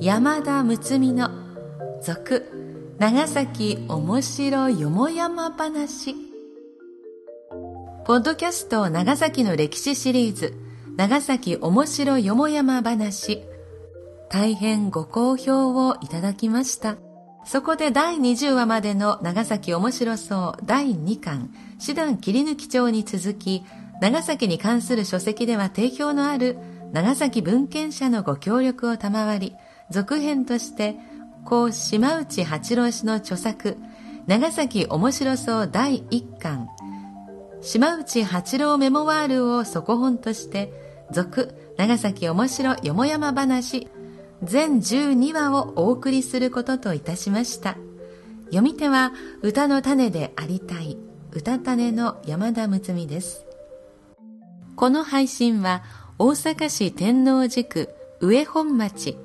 山田睦美の続長崎おもしろよもやま話。ポッドキャスト長崎の歴史シリーズ長崎おもしろよもやま話。大変ご好評をいただきました。そこで第20話までの長崎おもしろそう第2巻。師団切り抜き帳に続き長崎に関する書籍では定評のある長崎文献者のご協力を賜り続編として故島内八郎氏の著作長崎面白そう第1巻。島内八郎メモワールを底本として続長崎面白よもやま話全12話をお送りすることといたしました読み手は歌の種でありたい歌種の山田睦美ですこの配信は大阪市天王寺区上本町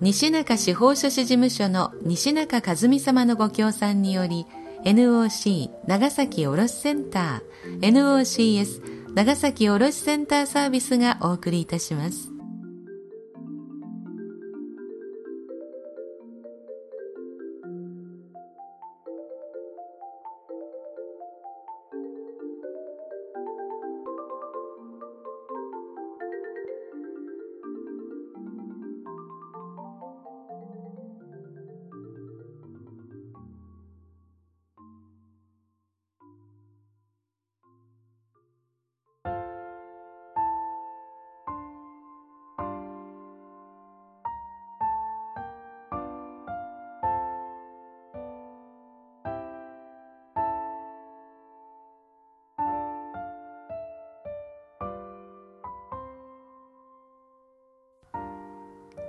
西中司法書士事務所の西中和美様のご協賛により NOC 長崎卸センター NOCS 長崎卸センターサービスがお送りいたします。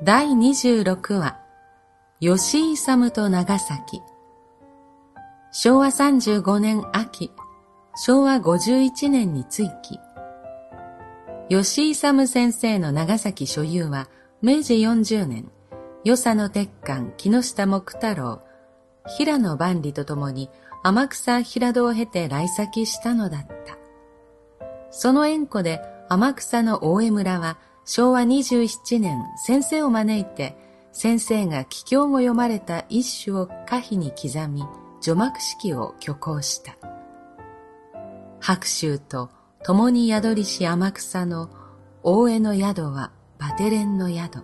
第26話吉井勇と長崎。昭和35年秋昭和51年に追記。吉井勇先生の長崎所有は明治40年与謝野鉄管木下木太郎平野万里と共に天草平戸を経て来先したのだった。その縁故で天草の大江村は昭和27年、先生を招いて、先生が帰郷後読まれた一首を歌碑に刻み、除幕式を挙行した。白州と共に宿りし天草の大江の宿はバテレンの宿。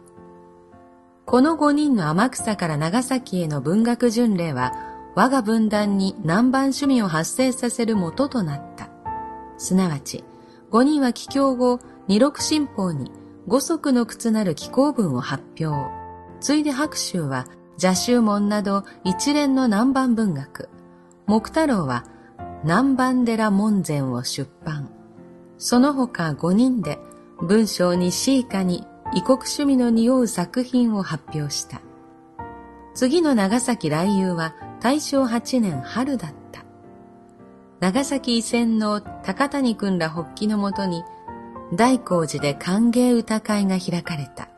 この五人の天草から長崎への文学巡礼は、我が分断に南蛮趣味を発生させる元となった。すなわち、五人は帰郷後、二六新報に五足の靴なる気候文を発表。ついで白州は邪宗門など一連の南蛮文学。木太郎は南蛮寺門前を出版。その他五人で文章に詩歌に異国趣味の匂う作品を発表した。次の長崎来遊は大正8年春だった。長崎遺線の高谷君ら発起のもとに大光寺で歓迎歌会が開かれた。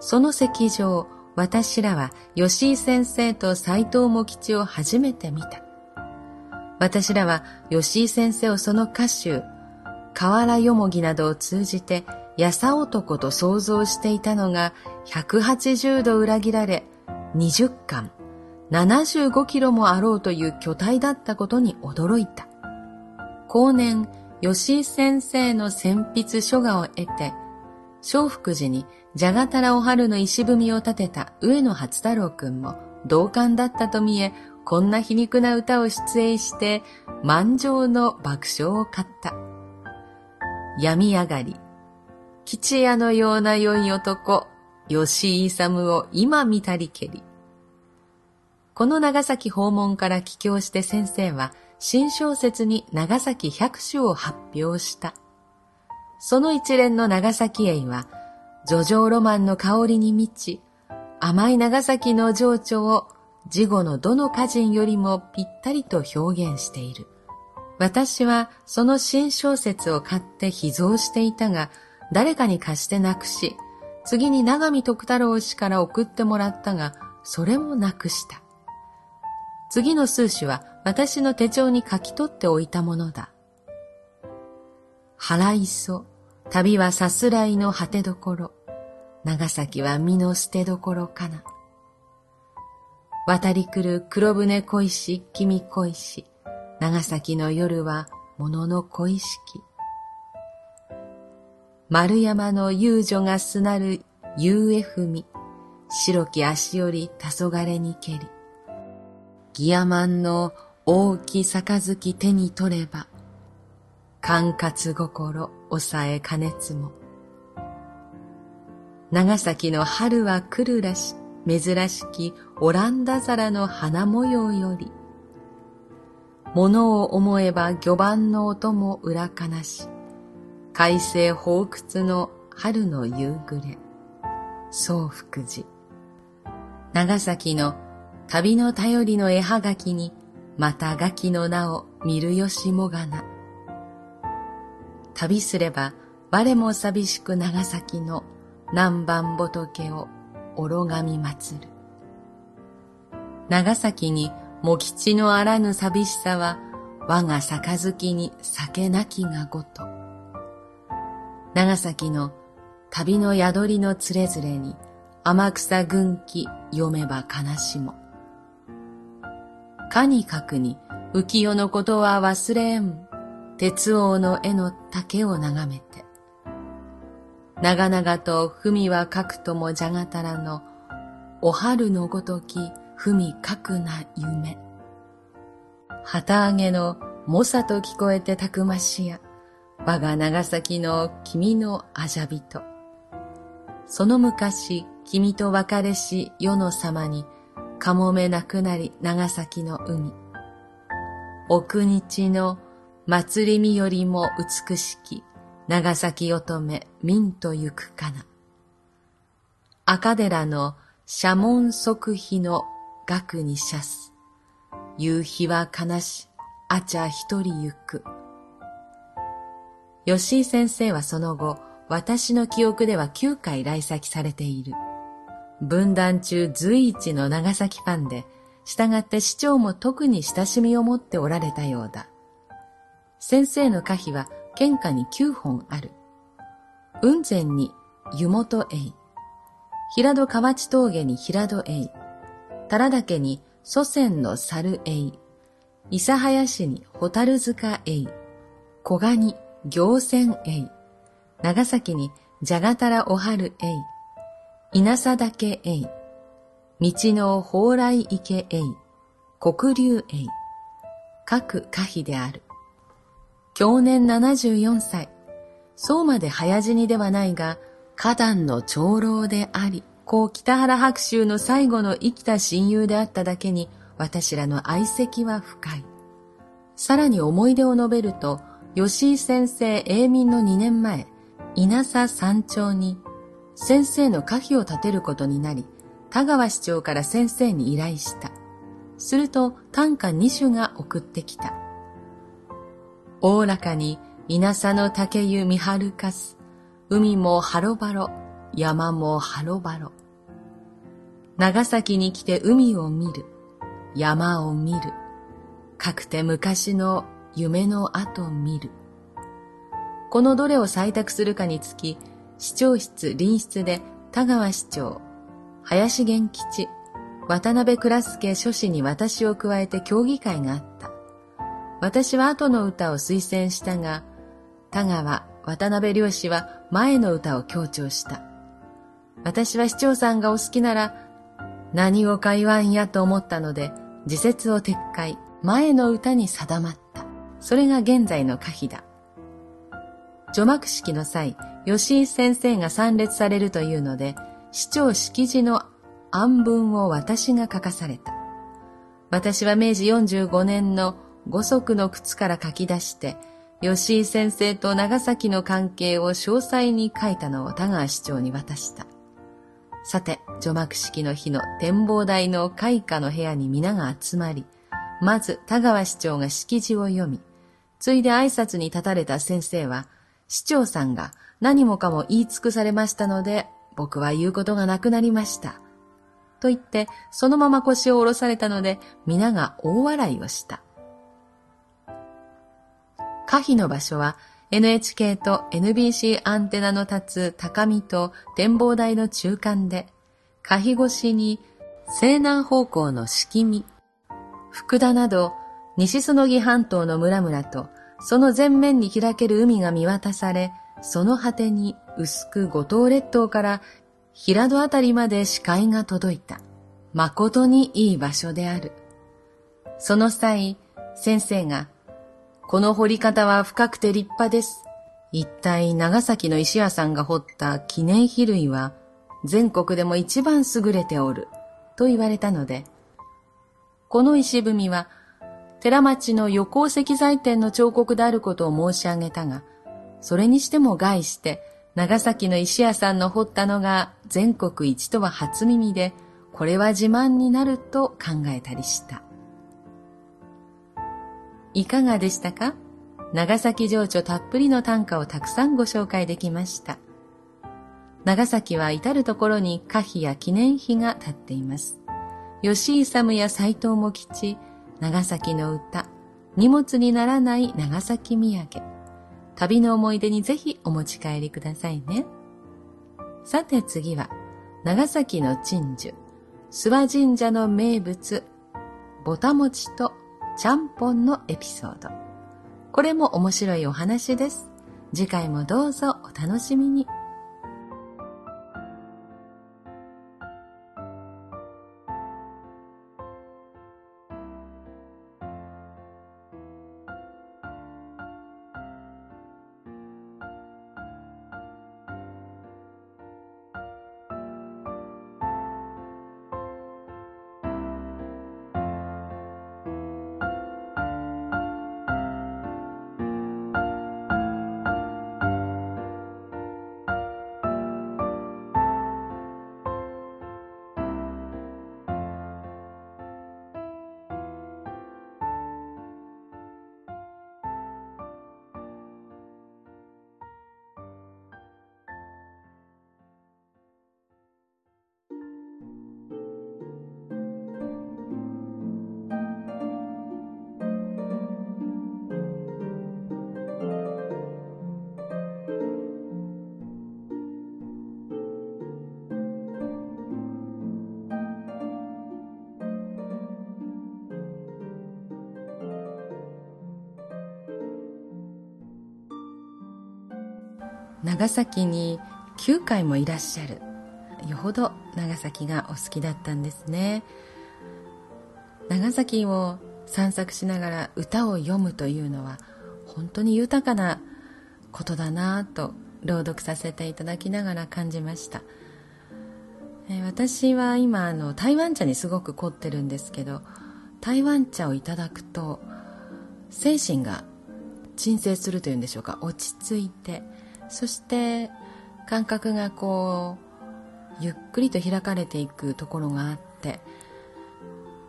その席上、私らは吉井先生と斎藤茂吉を初めて見た。私らは吉井先生をその歌集、河原よもぎなどを通じて、やさ男と想像していたのが180度裏切られ、20巻、75キロもあろうという巨体だったことに驚いた。後年、吉井先生の選筆書画を得て、小福寺にじゃがたらお春の石踏みを立てた上野初太郎くんも同感だったと見え、こんな皮肉な歌を出演して、満場の爆笑を買った。病み上がり、吉屋のような良い男、吉井勇を今見たりけり。この長崎訪問から帰郷して先生は、新小説に長崎百首を発表した。その一連の長崎愛は、叙情ロマンの香りに満ち、甘い長崎の情緒を事後のどの歌人よりもぴったりと表現している。私はその新小説を買って秘蔵していたが、誰かに貸してなくし、次に長見徳太郎氏から送ってもらったが、それもなくした。次の数詞は私の手帳に書き取っておいたものだ。腹磯、旅はさすらいの果てどころ、長崎は身の捨てどころかな。渡り来る黒船恋し、君恋し、長崎の夜は物の恋しき。丸山の遊女がすなる夕江踏み、白き足より黄昏にけり。ギヤマンの大き杯手に取れば、管轄心抑え加熱も。長崎の春は来るらし、珍しきオランダ皿の花模様より。物を思えば魚番の音も裏悲し。海星放屈の春の夕暮れ。宗福寺。長崎の旅の頼りの絵はがきに、またガキの名を見るよしもがな。旅すれば我も寂しく長崎の南蛮仏を愚がみ祭る。長崎に茂吉のあらぬ寂しさは我が杯に酒なきがごと。長崎の旅の宿りのつれづれに天草軍記読めば悲しも。かにかくに浮世のことは忘れん。鉄王の絵の竹を眺めて。長々と文は書くともじゃがたらの、お春のごとき文書くな夢。旗揚げの猛者と聞こえてたくましや、我が長崎の君のあじゃびと。その昔、君と別れし世の様に、かもめなくなり長崎の海。奥日の祭りみよりも美しき長崎乙女民と行くかな。赤寺の社門即碑の額にしゃす。夕日は悲し、あちゃ一人行く。吉井先生はその後、私の記憶では9回来崎されている。分断中随一の長崎ファンで、従って市長も特に親しみを持っておられたようだ。先生の歌碑は県下に9本ある。雲仙に湯本栄、平戸河内峠に平戸栄、多良岳に祖先の猿栄、諫早市に蛍塚栄、小賀に行船栄、長崎にじゃがたらおはる栄、稲佐岳栄、道の蓬莱池栄、黒竜栄、各歌碑である。去年74歳、そうまで早死にではないが、花壇の長老であり、故北原白秋の最後の生きた親友であっただけに、私らの愛席は深い。さらに思い出を述べると、吉井先生永民の2年前、稲佐山頂に先生の歌碑を立てることになり、田川市長から先生に依頼した。すると短歌2首が送ってきた。おおらかに稲佐の竹湯見はるかす、海もはろばろ、山もはろばろ。長崎に来て海を見る、山を見る、かくて昔の夢の後見る。このどれを採択するかにつき、市長室臨室で田川市長、林元吉、渡辺倉助書士に私を加えて協議会があった。私は後の歌を推薦したが、田川、渡辺良氏は前の歌を強調した。私は市長さんがお好きなら、何をか言わんやと思ったので、自説を撤回、前の歌に定まった。それが現在の歌碑だ。除幕式の際、吉井先生が参列されるというので、市長式辞の案文を私が書かされた。私は明治45年の五足の靴から書き出して、吉井先生と長崎の関係を詳細に書いたのを田川市長に渡した。さて、除幕式の日の展望台の開花の部屋に皆が集まり、まず田川市長が式辞を読み、ついで挨拶に立たれた先生は、市長さんが何もかも言い尽くされましたので、僕は言うことがなくなりました。と言って、そのまま腰を下ろされたので、皆が大笑いをした。可否の場所は、NHK と NBC アンテナの立つ高みと展望台の中間で、可否越しに西南方向の敷見、福田など西園木半島の村々とその前面に開ける海が見渡され、その果てに薄く五島列島から平戸あたりまで視界が届いた。誠にいい場所である。その際、先生が、この掘り方は深くて立派です。一体長崎の石屋さんが掘った記念碑類は全国でも一番優れておる。と言われたので、この石踏みは寺町の横石材店の彫刻であることを申し上げたが、それにしても害して長崎の石屋さんの掘ったのが全国一とは初耳で、これは自慢になると考えたりした。いかがでしたか？長崎情緒たっぷりの短歌をたくさんご紹介できました。長崎は至るところに歌碑や記念碑が立っています。吉井勇や斎藤茂吉、長崎の歌、荷物にならない長崎土産。旅の思い出にぜひお持ち帰りくださいね。さて次は、長崎の鎮守、諏訪神社の名物、ぼたもちとちゃんぽんのエピソード。これも面白いお話です。次回もどうぞお楽しみに。長崎に9回もいらっしゃる。よほど長崎がお好きだったんですね。長崎を散策しながら歌を読むというのは本当に豊かなことだなと朗読させていただきながら感じました、え私は今あの台湾茶にすごく凝ってるんですけど台湾茶をいただくと精神が鎮静するというんでしょうか落ち着いてそして感覚がこうゆっくりと開かれていくところがあって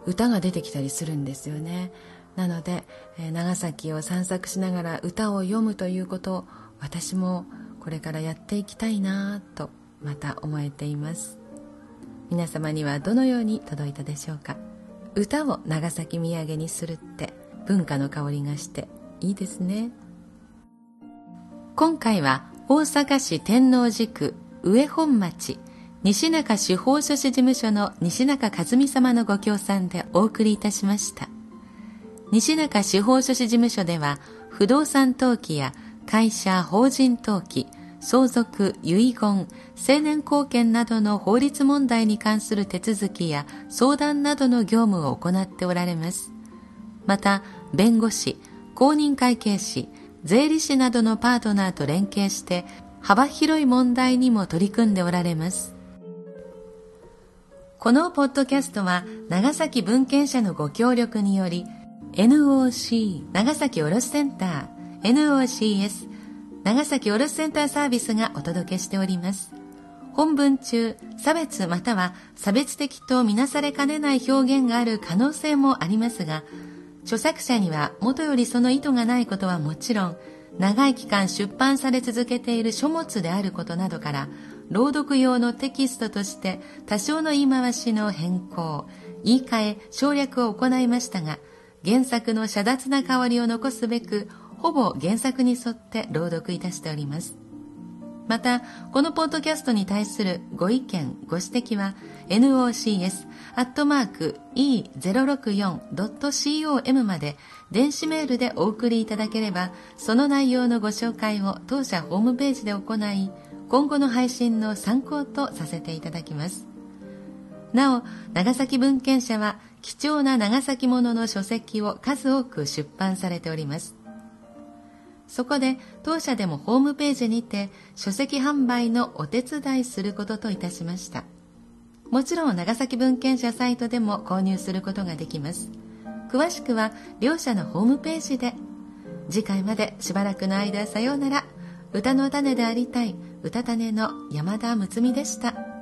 歌が出てきたりするんですよね。なので、え、長崎を散策しながら歌を読むということを私もこれからやっていきたいなとまた思えています。皆様にはどのように届いたでしょうか？歌を長崎土産にするって文化の香りがしていいですね。今回は大阪市天王寺区上本町西中司法書士事務所の西中和美様のご協賛でお送りいたしました。西中司法書士事務所では不動産登記や会社法人登記相続遺言青年貢献などの法律問題に関する手続きや相談などの業務を行っておられます。また弁護士公認会計士税理士などのパートナーと連携して幅広い問題にも取り組んでおられます。このポッドキャストは長崎文献社のご協力により NOC 長崎卸センター NOCS 長崎卸センターサービスがお届けしております。本文中、差別または差別的とみなされかねない表現がある可能性もありますが、著作者には元よりその意図がないことはもちろん長い期間出版され続けている書物であることなどから朗読用のテキストとして多少の言い回しの変更言い換え省略を行いましたが原作の遮奪な代わりを残すべくほぼ原作に沿って朗読いたしております。またこのポッドキャストに対するご意見ご指摘は nocs.e064.com まで電子メールでお送りいただければその内容のご紹介を当社ホームページで行い今後の配信の参考とさせていただきます。なお長崎文献社は貴重な長崎ものの書籍を数多く出版されております。そこで当社でもホームページにて書籍販売のお手伝いすることといたしました。もちろん長崎文献社サイトでも購入することができます。詳しくは両社のホームページで。次回までしばらくの間さようなら。歌の種でありたい。歌種の山田睦美でした。